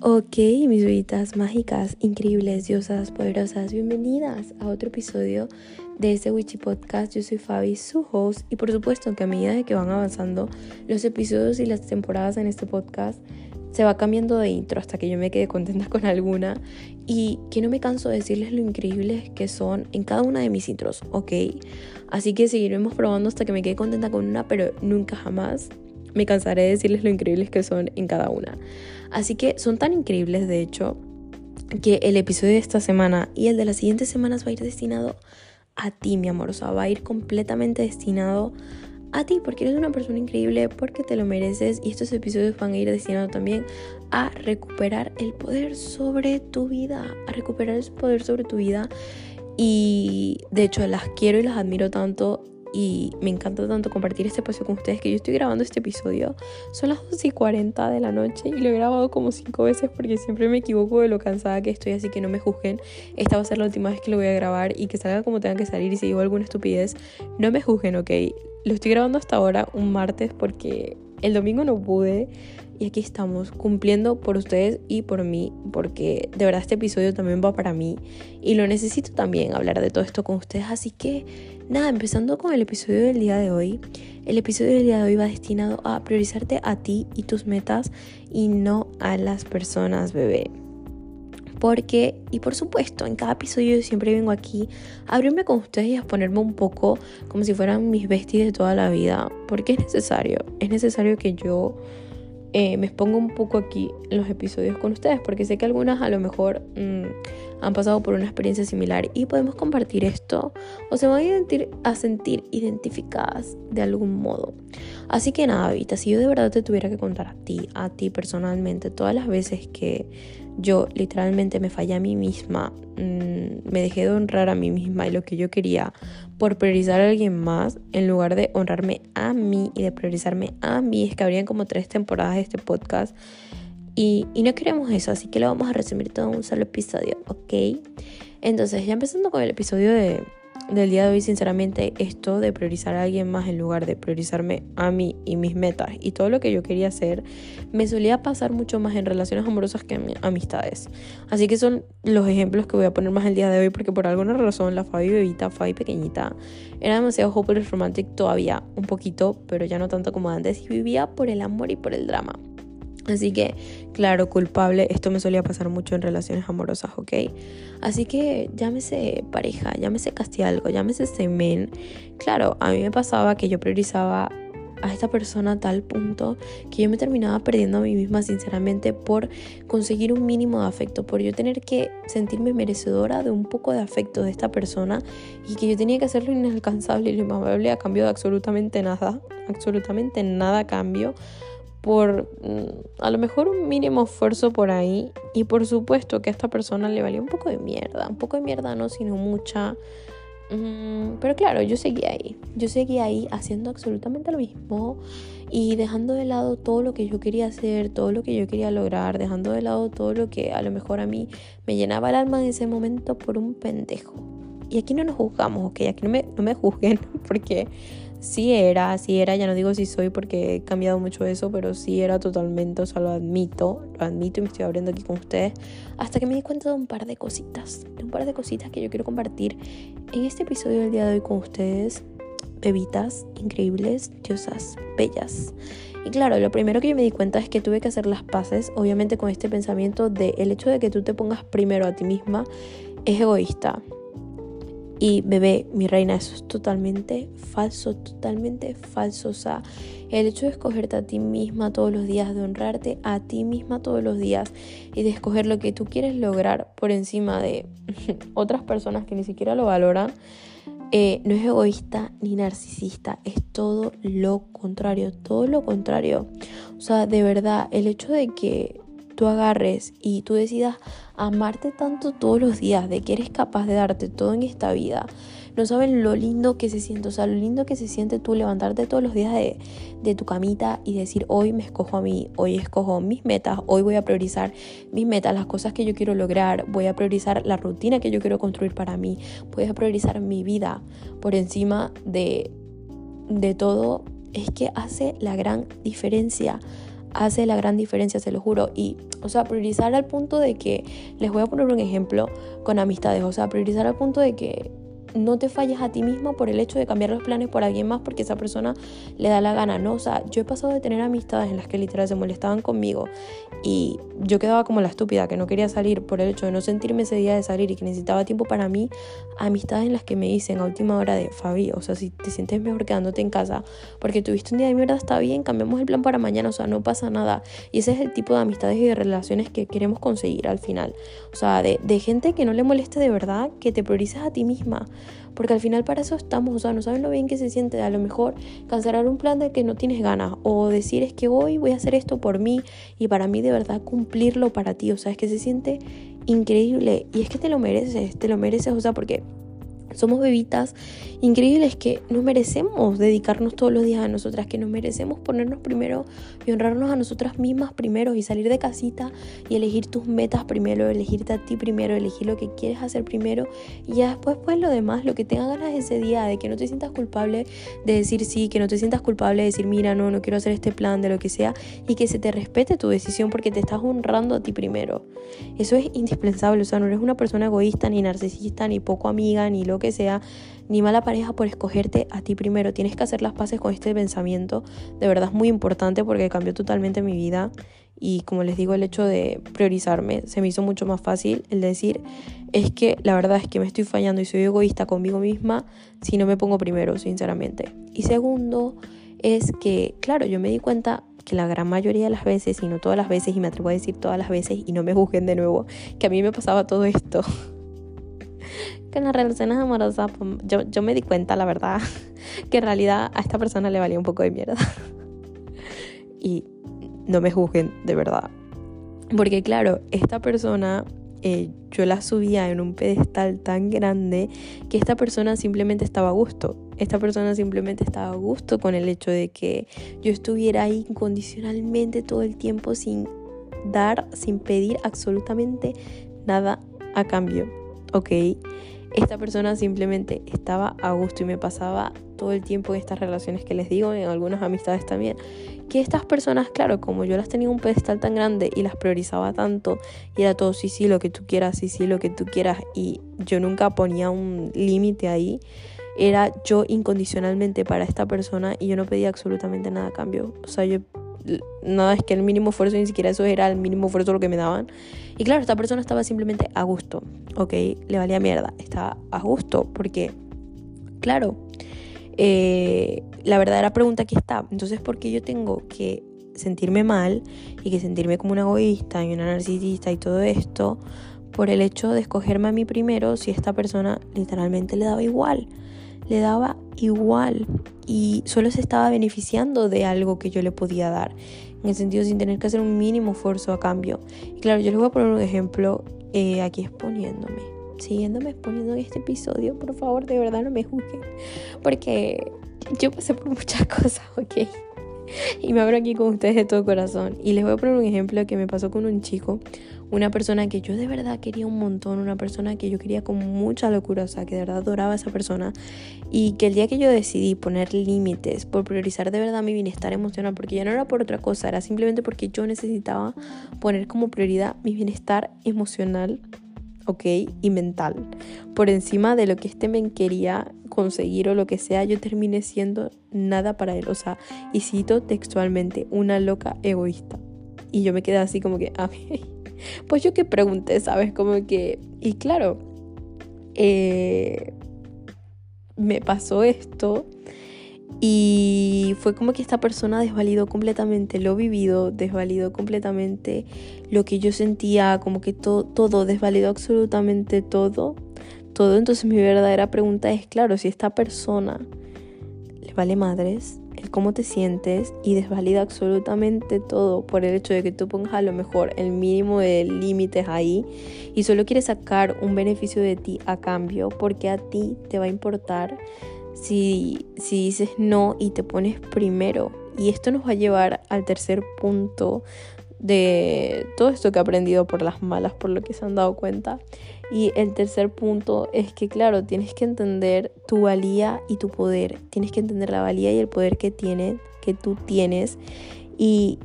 Ok, mis vidas mágicas, increíbles, diosas, poderosas, bienvenidas a otro episodio de este Witchy Podcast. Yo soy Fabi, su host, y por supuesto que a medida de que van avanzando los episodios y las temporadas en este podcast, se va cambiando de intro hasta que yo me quede contenta con alguna. Y que no me canso de decirles lo increíbles que son en cada una de mis intros, ¿ok? Así que seguiremos probando hasta que me quede contenta con una, pero nunca jamás me cansaré de decirles lo increíbles que son en cada una. Así que son tan increíbles, de hecho, que el episodio de esta semana y el de las siguientes semanas va a ir destinado a ti, mi amor. O sea, va a ir completamente destinado a ti, porque eres una persona increíble, porque te lo mereces. Y estos episodios van a ir destinados también a recuperar el poder sobre tu vida, a recuperar el poder sobre tu vida. Y de hecho, las quiero y las admiro tanto y me encanta tanto compartir este espacio con ustedes que yo estoy grabando este episodio. Son las 11 y 40 de la noche y lo he grabado como 5 veces porque siempre me equivoco de lo cansada que estoy, así que no me juzguen. Esta va a ser la última vez que lo voy a grabar y que salga como tenga que salir y si digo alguna estupidez, no me juzguen, ¿ok? Lo estoy grabando hasta ahora, un martes, porque el domingo no pude. Y aquí estamos cumpliendo por ustedes y por mí, porque de verdad este episodio también va para mí y lo necesito también hablar de todo esto con ustedes. Así que nada, empezando con el episodio del día de hoy. El episodio del día de hoy va destinado a priorizarte a ti y tus metas y no a las personas, bebé. Porque, y por supuesto, en cada episodio yo siempre vengo aquí a abrirme con ustedes y a ponerme un poco como si fueran mis besties de toda la vida. Porque es necesario, es necesario que yo eh, me expongo un poco aquí en los episodios con ustedes, porque sé que algunas a lo mejor mm, han pasado por una experiencia similar y podemos compartir esto o se van a, a sentir identificadas de algún modo. Así que nada, Vita, si yo de verdad te tuviera que contar a ti, a ti personalmente, todas las veces que yo literalmente me fallé a mí misma, mm, me dejé de honrar a mí misma y lo que yo quería por priorizar a alguien más en lugar de honrarme a mí y de priorizarme a mí. Es que habrían como tres temporadas de este podcast y, y no queremos eso, así que lo vamos a resumir todo en un solo episodio, ¿ok? Entonces, ya empezando con el episodio de, del día de hoy, sinceramente, esto de priorizar a alguien más en lugar de priorizarme a mí y mis metas y todo lo que yo quería hacer, me solía pasar mucho más en relaciones amorosas que en amistades. Así que son los ejemplos que voy a poner más el día de hoy porque por alguna razón la Fabi bebita, Fabi pequeñita, era demasiado hopeless romantic todavía, un poquito, pero ya no tanto como antes y vivía por el amor y por el drama. Así que, claro, culpable, esto me solía pasar mucho en relaciones amorosas, ¿ok? Así que llámese pareja, llámese casi algo, llámese semen. Claro, a mí me pasaba que yo priorizaba a esta persona a tal punto que yo me terminaba perdiendo a mí misma sinceramente por conseguir un mínimo de afecto, por yo tener que sentirme merecedora de un poco de afecto de esta persona y que yo tenía que hacerlo inalcanzable y lo inmamable a cambio de absolutamente nada, absolutamente nada a cambio por mm, a lo mejor un mínimo esfuerzo por ahí y por supuesto que a esta persona le valía un poco de mierda, un poco de mierda no, sino mucha. Mm, pero claro, yo seguía ahí, yo seguía ahí haciendo absolutamente lo mismo y dejando de lado todo lo que yo quería hacer, todo lo que yo quería lograr, dejando de lado todo lo que a lo mejor a mí me llenaba el alma en ese momento por un pendejo. Y aquí no nos juzgamos, ok, aquí no me, no me juzguen porque sí era, sí era, ya no digo si soy porque he cambiado mucho eso, pero sí era totalmente, o sea, lo admito, lo admito y me estoy abriendo aquí con ustedes, hasta que me di cuenta de un par de cositas, de un par de cositas que yo quiero compartir en este episodio del día de hoy con ustedes, bebitas increíbles, diosas, bellas. Y claro, lo primero que yo me di cuenta es que tuve que hacer las paces, obviamente con este pensamiento de el hecho de que tú te pongas primero a ti misma es egoísta. Y bebé, mi reina, eso es totalmente falso, totalmente falso. O sea, el hecho de escogerte a ti misma todos los días, de honrarte a ti misma todos los días y de escoger lo que tú quieres lograr por encima de otras personas que ni siquiera lo valoran, eh, no es egoísta ni narcisista, es todo lo contrario, todo lo contrario. O sea, de verdad, el hecho de que tú agarres y tú decidas amarte tanto todos los días, de que eres capaz de darte todo en esta vida. No saben lo lindo que se siente, o sea, lo lindo que se siente tú levantarte todos los días de, de tu camita y decir, hoy me escojo a mí, hoy escojo mis metas, hoy voy a priorizar mis metas, las cosas que yo quiero lograr, voy a priorizar la rutina que yo quiero construir para mí, voy a priorizar mi vida por encima de, de todo, es que hace la gran diferencia hace la gran diferencia, se lo juro. Y, o sea, priorizar al punto de que, les voy a poner un ejemplo con amistades, o sea, priorizar al punto de que no te falles a ti misma por el hecho de cambiar los planes por alguien más porque esa persona le da la gana, ¿no? O sea, yo he pasado de tener amistades en las que literal se molestaban conmigo y yo quedaba como la estúpida que no quería salir por el hecho de no sentirme ese día de salir y que necesitaba tiempo para mí, amistades en las que me dicen a última hora de Fabi, o sea, si te sientes mejor quedándote en casa porque tuviste un día de mierda, está bien, cambiamos el plan para mañana, o sea, no pasa nada. Y ese es el tipo de amistades y de relaciones que queremos conseguir al final. O sea, de, de gente que no le moleste de verdad, que te priorices a ti misma. Porque al final para eso estamos, o sea, no saben lo bien que se siente. A lo mejor cancelar un plan de que no tienes ganas o decir es que hoy voy a hacer esto por mí y para mí de verdad cumplirlo para ti. O sea, es que se siente increíble y es que te lo mereces, te lo mereces, o sea, porque somos bebitas increíbles que nos merecemos dedicarnos todos los días a nosotras, que nos merecemos ponernos primero y honrarnos a nosotras mismas primero y salir de casita y elegir tus metas primero, elegirte a ti primero, elegir lo que quieres hacer primero y ya después pues lo demás, lo que tengas ganas ese día, de que no te sientas culpable de decir sí, que no te sientas culpable de decir mira, no, no quiero hacer este plan, de lo que sea y que se te respete tu decisión porque te estás honrando a ti primero. Eso es indispensable, o sea, no eres una persona egoísta ni narcisista ni poco amiga ni lo que sea, ni mala pareja por escogerte a ti primero. Tienes que hacer las paces con este pensamiento. De verdad es muy importante porque cambió totalmente mi vida. Y como les digo, el hecho de priorizarme se me hizo mucho más fácil. El decir, es que la verdad es que me estoy fallando y soy egoísta conmigo misma si no me pongo primero, sinceramente. Y segundo, es que, claro, yo me di cuenta que la gran mayoría de las veces, y no todas las veces, y me atrevo a decir todas las veces, y no me juzguen de nuevo, que a mí me pasaba todo esto. que en las relaciones amorosas pues, yo, yo me di cuenta, la verdad, que en realidad a esta persona le valía un poco de mierda. y no me juzguen, de verdad. Porque claro, esta persona eh, yo la subía en un pedestal tan grande que esta persona simplemente estaba a gusto. Esta persona simplemente estaba a gusto con el hecho de que yo estuviera ahí incondicionalmente todo el tiempo sin dar, sin pedir absolutamente nada a cambio. ¿Ok? Esta persona simplemente estaba a gusto y me pasaba todo el tiempo en estas relaciones que les digo, en algunas amistades también, que estas personas, claro, como yo las tenía un pedestal tan grande y las priorizaba tanto, y era todo, sí, sí, lo que tú quieras, sí, sí, lo que tú quieras, y yo nunca ponía un límite ahí, era yo incondicionalmente para esta persona y yo no pedía absolutamente nada a cambio. O sea, yo nada, es que el mínimo esfuerzo, ni siquiera eso era el mínimo esfuerzo lo que me daban. Y claro, esta persona estaba simplemente a gusto, ¿ok? Le valía mierda, estaba a gusto, porque, claro, eh, la verdadera pregunta aquí está, entonces, ¿por qué yo tengo que sentirme mal y que sentirme como una egoísta y una narcisista y todo esto por el hecho de escogerme a mí primero si esta persona literalmente le daba igual? Le daba igual y solo se estaba beneficiando de algo que yo le podía dar, en el sentido sin tener que hacer un mínimo esfuerzo a cambio. Y claro, yo les voy a poner un ejemplo eh, aquí exponiéndome, siguiéndome exponiendo en este episodio, por favor, de verdad no me juzguen, porque yo pasé por muchas cosas, ¿ok? Y me abro aquí con ustedes de todo corazón. Y les voy a poner un ejemplo que me pasó con un chico una persona que yo de verdad quería un montón, una persona que yo quería con mucha locura, o sea, que de verdad adoraba a esa persona y que el día que yo decidí poner límites por priorizar de verdad mi bienestar emocional, porque ya no era por otra cosa, era simplemente porque yo necesitaba poner como prioridad mi bienestar emocional, ok, y mental, por encima de lo que este me quería conseguir o lo que sea, yo terminé siendo nada para él, o sea, y cito textualmente, una loca egoísta. Y yo me quedé así como que, a pues yo que pregunté, ¿sabes? Como que, y claro, eh, me pasó esto y fue como que esta persona desvalidó completamente lo vivido, desvalidó completamente lo que yo sentía, como que todo, desvalidó absolutamente todo, todo. Entonces mi verdadera pregunta es, claro, si esta persona le vale madres, el cómo te sientes y desvalida absolutamente todo por el hecho de que tú pongas a lo mejor el mínimo de límites ahí y solo quieres sacar un beneficio de ti a cambio porque a ti te va a importar si, si dices no y te pones primero. Y esto nos va a llevar al tercer punto de todo esto que he aprendido por las malas, por lo que se han dado cuenta. Y el tercer punto es que, claro, tienes que entender tu valía y tu poder. Tienes que entender la valía y el poder que, tiene, que tú tienes. Y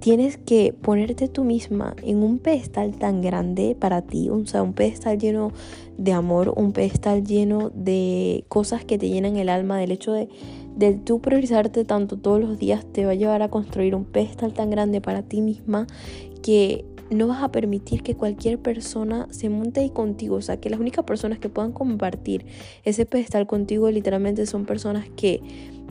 tienes que ponerte tú misma en un pedestal tan grande para ti, o sea, un pedestal lleno de amor, un pedestal lleno de cosas que te llenan el alma, del hecho de, de tú priorizarte tanto todos los días te va a llevar a construir un pedestal tan grande para ti misma que no vas a permitir que cualquier persona se monte ahí contigo. O sea, que las únicas personas que puedan compartir ese pedestal contigo literalmente son personas que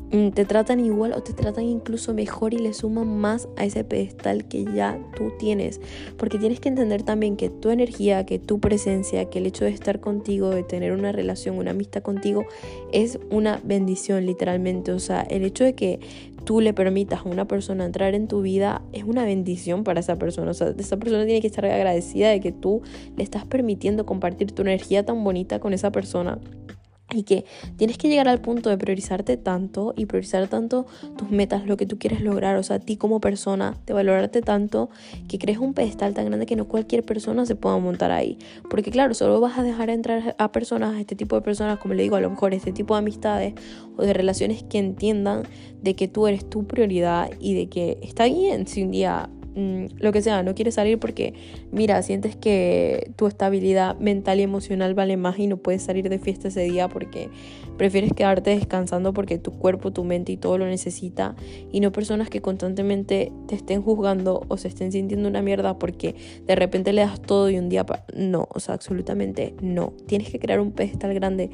te tratan igual o te tratan incluso mejor y le suman más a ese pedestal que ya tú tienes. Porque tienes que entender también que tu energía, que tu presencia, que el hecho de estar contigo, de tener una relación, una amistad contigo, es una bendición literalmente. O sea, el hecho de que tú le permitas a una persona entrar en tu vida es una bendición para esa persona. O sea, esa persona tiene que estar agradecida de que tú le estás permitiendo compartir tu energía tan bonita con esa persona y que tienes que llegar al punto de priorizarte tanto y priorizar tanto tus metas, lo que tú quieres lograr, o sea, a ti como persona, de valorarte tanto que crees un pedestal tan grande que no cualquier persona se pueda montar ahí. Porque claro, solo vas a dejar entrar a personas, a este tipo de personas, como le digo, a lo mejor este tipo de amistades o de relaciones que entiendan de que tú eres tu prioridad y de que está bien si un día Mm, lo que sea, no quieres salir porque, mira, sientes que tu estabilidad mental y emocional vale más y no puedes salir de fiesta ese día porque prefieres quedarte descansando porque tu cuerpo, tu mente y todo lo necesita y no personas que constantemente te estén juzgando o se estén sintiendo una mierda porque de repente le das todo y un día... No, o sea, absolutamente no. Tienes que crear un pedestal grande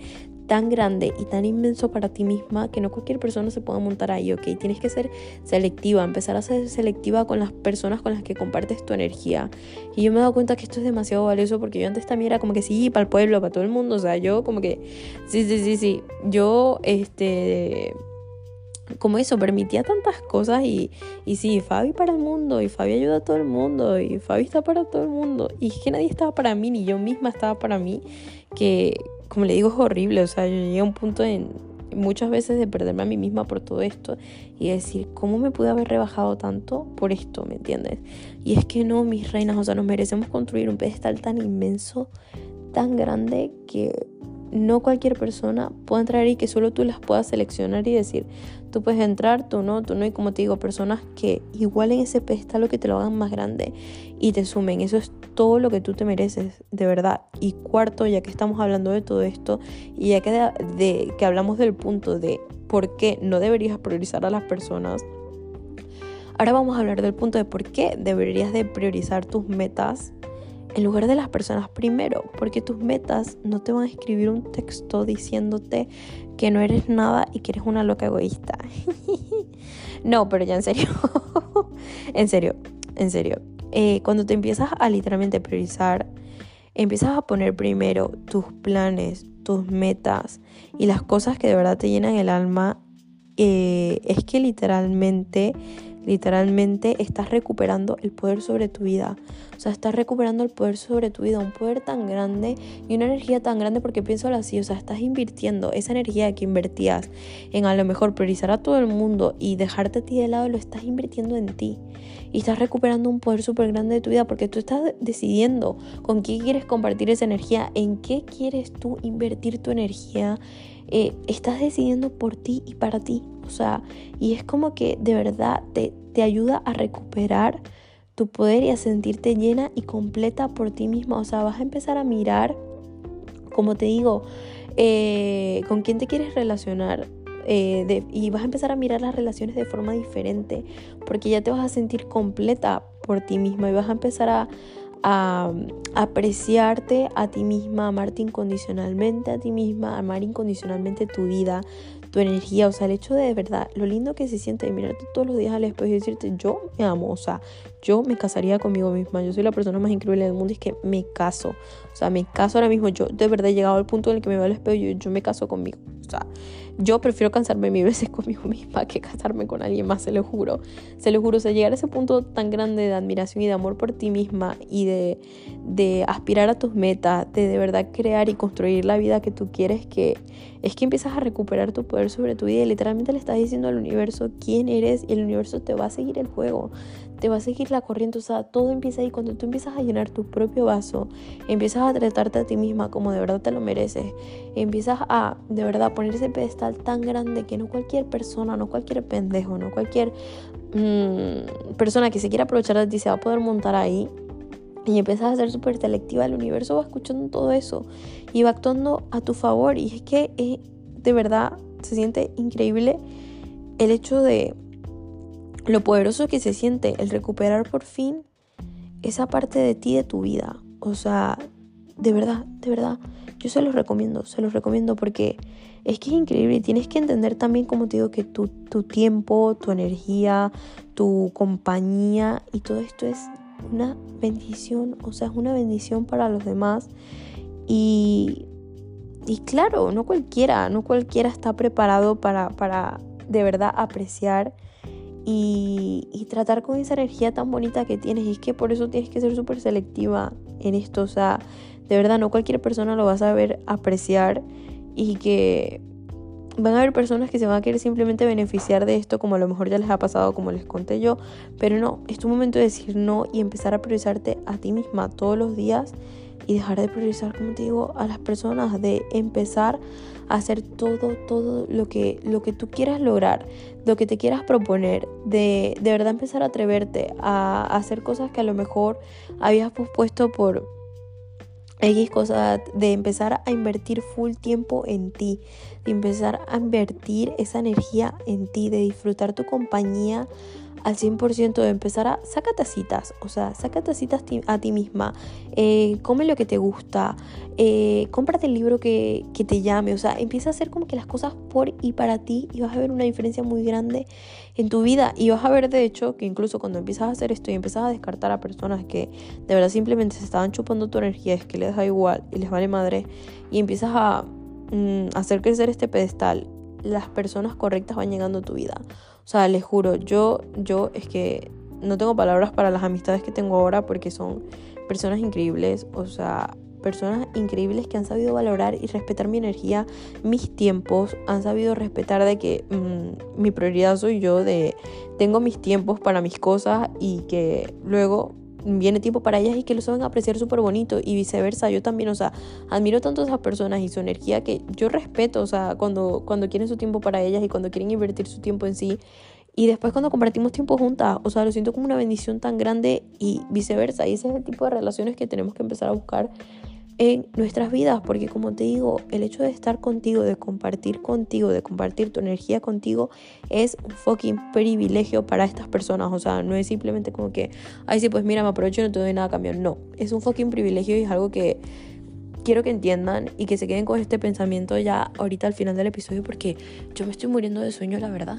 tan grande y tan inmenso para ti misma que no cualquier persona se pueda montar ahí, ¿ok? Tienes que ser selectiva, empezar a ser selectiva con las personas con las que compartes tu energía. Y yo me he dado cuenta que esto es demasiado valioso porque yo antes también era como que sí, para el pueblo, para todo el mundo, o sea, yo como que, sí, sí, sí, sí, yo, este como eso, permitía tantas cosas y, y sí, Fabi para el mundo y Fabi ayuda a todo el mundo y Fabi está para todo el mundo y que nadie estaba para mí ni yo misma estaba para mí que, como le digo, es horrible. O sea, yo llegué a un punto en, muchas veces de perderme a mí misma por todo esto y decir, ¿cómo me pude haber rebajado tanto por esto? ¿Me entiendes? Y es que no, mis reinas, o sea, nos merecemos construir un pedestal tan inmenso, tan grande que no cualquier persona puede entrar y que solo tú las puedas seleccionar y decir, tú puedes entrar, tú no, tú no. Y como te digo, personas que igualen ese pedestal o que te lo hagan más grande y te sumen. Eso es todo lo que tú te mereces, de verdad. Y cuarto, ya que estamos hablando de todo esto y ya que, de, que hablamos del punto de por qué no deberías priorizar a las personas, ahora vamos a hablar del punto de por qué deberías de priorizar tus metas en lugar de las personas primero, porque tus metas no te van a escribir un texto diciéndote que no eres nada y que eres una loca egoísta. no, pero ya en serio, en serio, en serio. Eh, cuando te empiezas a literalmente priorizar, empiezas a poner primero tus planes, tus metas y las cosas que de verdad te llenan el alma, eh, es que literalmente Literalmente estás recuperando el poder sobre tu vida. O sea, estás recuperando el poder sobre tu vida. Un poder tan grande y una energía tan grande porque pienso así. O sea, estás invirtiendo esa energía que invertías en a lo mejor priorizar a todo el mundo y dejarte a ti de lado, lo estás invirtiendo en ti. Y estás recuperando un poder súper grande de tu vida porque tú estás decidiendo con qué quieres compartir esa energía, en qué quieres tú invertir tu energía. Eh, estás decidiendo por ti y para ti. O sea, y es como que de verdad te, te ayuda a recuperar tu poder y a sentirte llena y completa por ti misma. O sea, vas a empezar a mirar, como te digo, eh, con quién te quieres relacionar. Eh, y vas a empezar a mirar las relaciones de forma diferente porque ya te vas a sentir completa por ti misma y vas a empezar a, a apreciarte a ti misma, amarte incondicionalmente a ti misma, amar incondicionalmente tu vida, tu energía, o sea, el hecho de, de verdad, lo lindo que se siente de mirarte todos los días al espejo y decirte, yo me amo, o sea, yo me casaría conmigo misma, yo soy la persona más increíble del mundo y es que me caso, o sea, me caso ahora mismo, yo de verdad he llegado al punto en el que me veo al espejo y yo, yo me caso conmigo, o sea, yo prefiero cansarme mil veces conmigo misma que casarme con alguien más, se lo juro. Se lo juro, o sea, llegar a ese punto tan grande de admiración y de amor por ti misma y de, de aspirar a tus metas, de de verdad crear y construir la vida que tú quieres, que es que empiezas a recuperar tu poder sobre tu vida y literalmente le estás diciendo al universo quién eres y el universo te va a seguir el juego te va a seguir la corriente, o sea, todo empieza ahí. Cuando tú empiezas a llenar tu propio vaso, empiezas a tratarte a ti misma como de verdad te lo mereces, empiezas a de verdad poner ese pedestal tan grande que no cualquier persona, no cualquier pendejo, no cualquier mm, persona que se quiera aprovechar de ti se va a poder montar ahí y empiezas a ser súper selectiva, el universo va escuchando todo eso y va actuando a tu favor. Y es que eh, de verdad se siente increíble el hecho de lo poderoso que se siente el recuperar por fin esa parte de ti, de tu vida. O sea, de verdad, de verdad, yo se los recomiendo, se los recomiendo porque es que es increíble y tienes que entender también, como te digo, que tu, tu tiempo, tu energía, tu compañía y todo esto es una bendición, o sea, es una bendición para los demás. Y, y claro, no cualquiera, no cualquiera está preparado para, para de verdad apreciar y, y, tratar con esa energía tan bonita que tienes. Y es que por eso tienes que ser súper selectiva en esto. O sea, de verdad, no cualquier persona lo va a saber apreciar y que van a haber personas que se van a querer simplemente beneficiar de esto, como a lo mejor ya les ha pasado, como les conté yo, pero no, es tu momento de decir no y empezar a priorizarte a ti misma todos los días y dejar de priorizar, como te digo, a las personas, de empezar hacer todo, todo lo que, lo que tú quieras lograr, lo que te quieras proponer, de, de verdad empezar a atreverte a, hacer cosas que a lo mejor habías pospuesto por X cosas, de empezar a invertir full tiempo en ti, de empezar a invertir esa energía en ti, de disfrutar tu compañía al 100%, de empezar a sácate citas, o sea, sácate citas a ti misma, eh, come lo que te gusta, eh, cómprate el libro que, que, te llame, o sea, empieza a hacer como que las cosas por y para ti y vas a ver una diferencia muy grande en tu vida y vas a ver de hecho que incluso cuando empiezas a hacer esto y empiezas a descartar a personas que de verdad simplemente se estaban chupando tu energía, es que les da igual y les vale madre y empiezas a mm, hacer crecer este pedestal, las personas correctas van llegando a tu vida. O sea, les juro, yo, yo es que no tengo palabras para las amistades que tengo ahora porque son personas increíbles, o sea, personas increíbles que han sabido valorar y respetar mi energía, mis tiempos, han sabido respetar de que mm, mi prioridad soy yo, de tengo mis tiempos para mis cosas y que luego viene tiempo para ellas y que lo saben apreciar súper bonito y viceversa. Yo también, o sea, admiro tanto a esas personas y su energía que yo respeto, o sea, cuando, cuando quieren su tiempo para ellas y cuando quieren invertir su tiempo en sí. Y después cuando compartimos tiempo juntas, o sea, lo siento como una bendición tan grande y viceversa. Y ese es el tipo de relaciones que tenemos que empezar a buscar en nuestras vidas, porque como te digo, el hecho de estar contigo, de compartir contigo, de compartir tu energía contigo, es un fucking privilegio para estas personas. O sea, no es simplemente como que, ay, sí, pues mira, me aprovecho y no te doy nada a cambio. No, es un fucking privilegio y es algo que quiero que entiendan y que se queden con este pensamiento ya ahorita al final del episodio, porque yo me estoy muriendo de sueño, la verdad.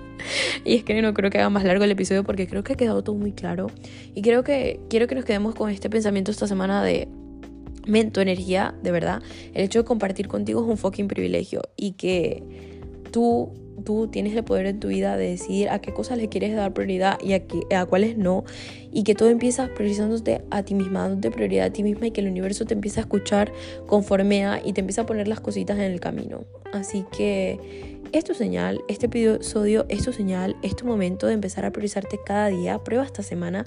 y es que no creo que haga más largo el episodio porque creo que ha quedado todo muy claro. Y creo que quiero que nos quedemos con este pensamiento esta semana de tu energía, de verdad, el hecho de compartir contigo es un fucking privilegio y que tú tú tienes el poder en tu vida de decidir a qué cosas le quieres dar prioridad y a, qué, a cuáles no. Y que todo empiezas priorizándote a ti misma, dándote prioridad a ti misma y que el universo te empieza a escuchar conforme a y te empieza a poner las cositas en el camino. Así que es tu señal, este episodio es tu señal, es tu momento de empezar a priorizarte cada día. Prueba esta semana,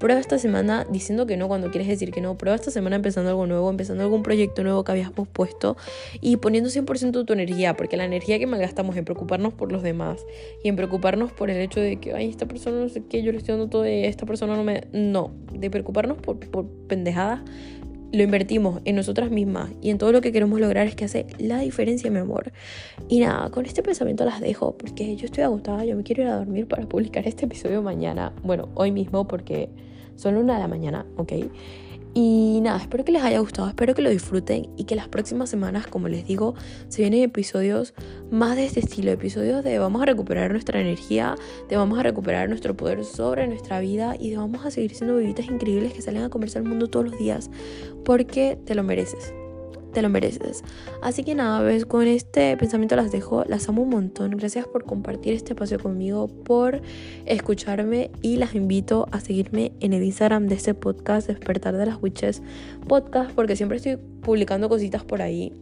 prueba esta semana diciendo que no cuando quieres decir que no. Prueba esta semana empezando algo nuevo, empezando algún proyecto nuevo que habías pospuesto y poniendo 100% tu energía, porque la energía que malgastamos en preocuparnos por los demás y en preocuparnos por el hecho de que, ay, esta persona no sé qué, yo le estoy dando todo esta persona no me. No, de preocuparnos por, por pendejadas lo invertimos en nosotras mismas y en todo lo que queremos lograr es que hace la diferencia, mi amor. Y nada, con este pensamiento las dejo porque yo estoy agotada, yo me quiero ir a dormir para publicar este episodio mañana, bueno, hoy mismo porque son una de la mañana, ¿ok? Y nada, espero que les haya gustado, espero que lo disfruten y que las próximas semanas, como les digo, se vienen episodios más de este estilo, episodios de vamos a recuperar nuestra energía, de vamos a recuperar nuestro poder sobre nuestra vida y de vamos a seguir siendo bebitas increíbles que salen a comerse al mundo todos los días porque te lo mereces te lo mereces. Así que nada, ves, con este pensamiento las dejo, las amo un montón. Gracias por compartir este espacio conmigo, por escucharme y las invito a seguirme en el Instagram de este podcast, Despertar de las Witches Podcast, porque siempre estoy publicando cositas por ahí.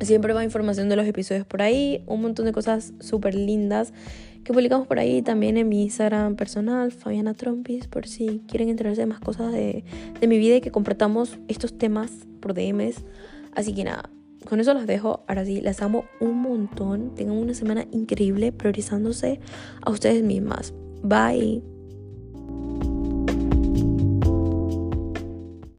Siempre va información de los episodios por ahí, un montón de cosas súper lindas que publicamos por ahí también en mi Instagram personal, Fabiana Trompis, por si quieren enterarse de más cosas de, de mi vida y que compartamos estos temas por DMs. Así que nada, con eso las dejo. Ahora sí, las amo un montón. Tengan una semana increíble priorizándose a ustedes mismas. Bye.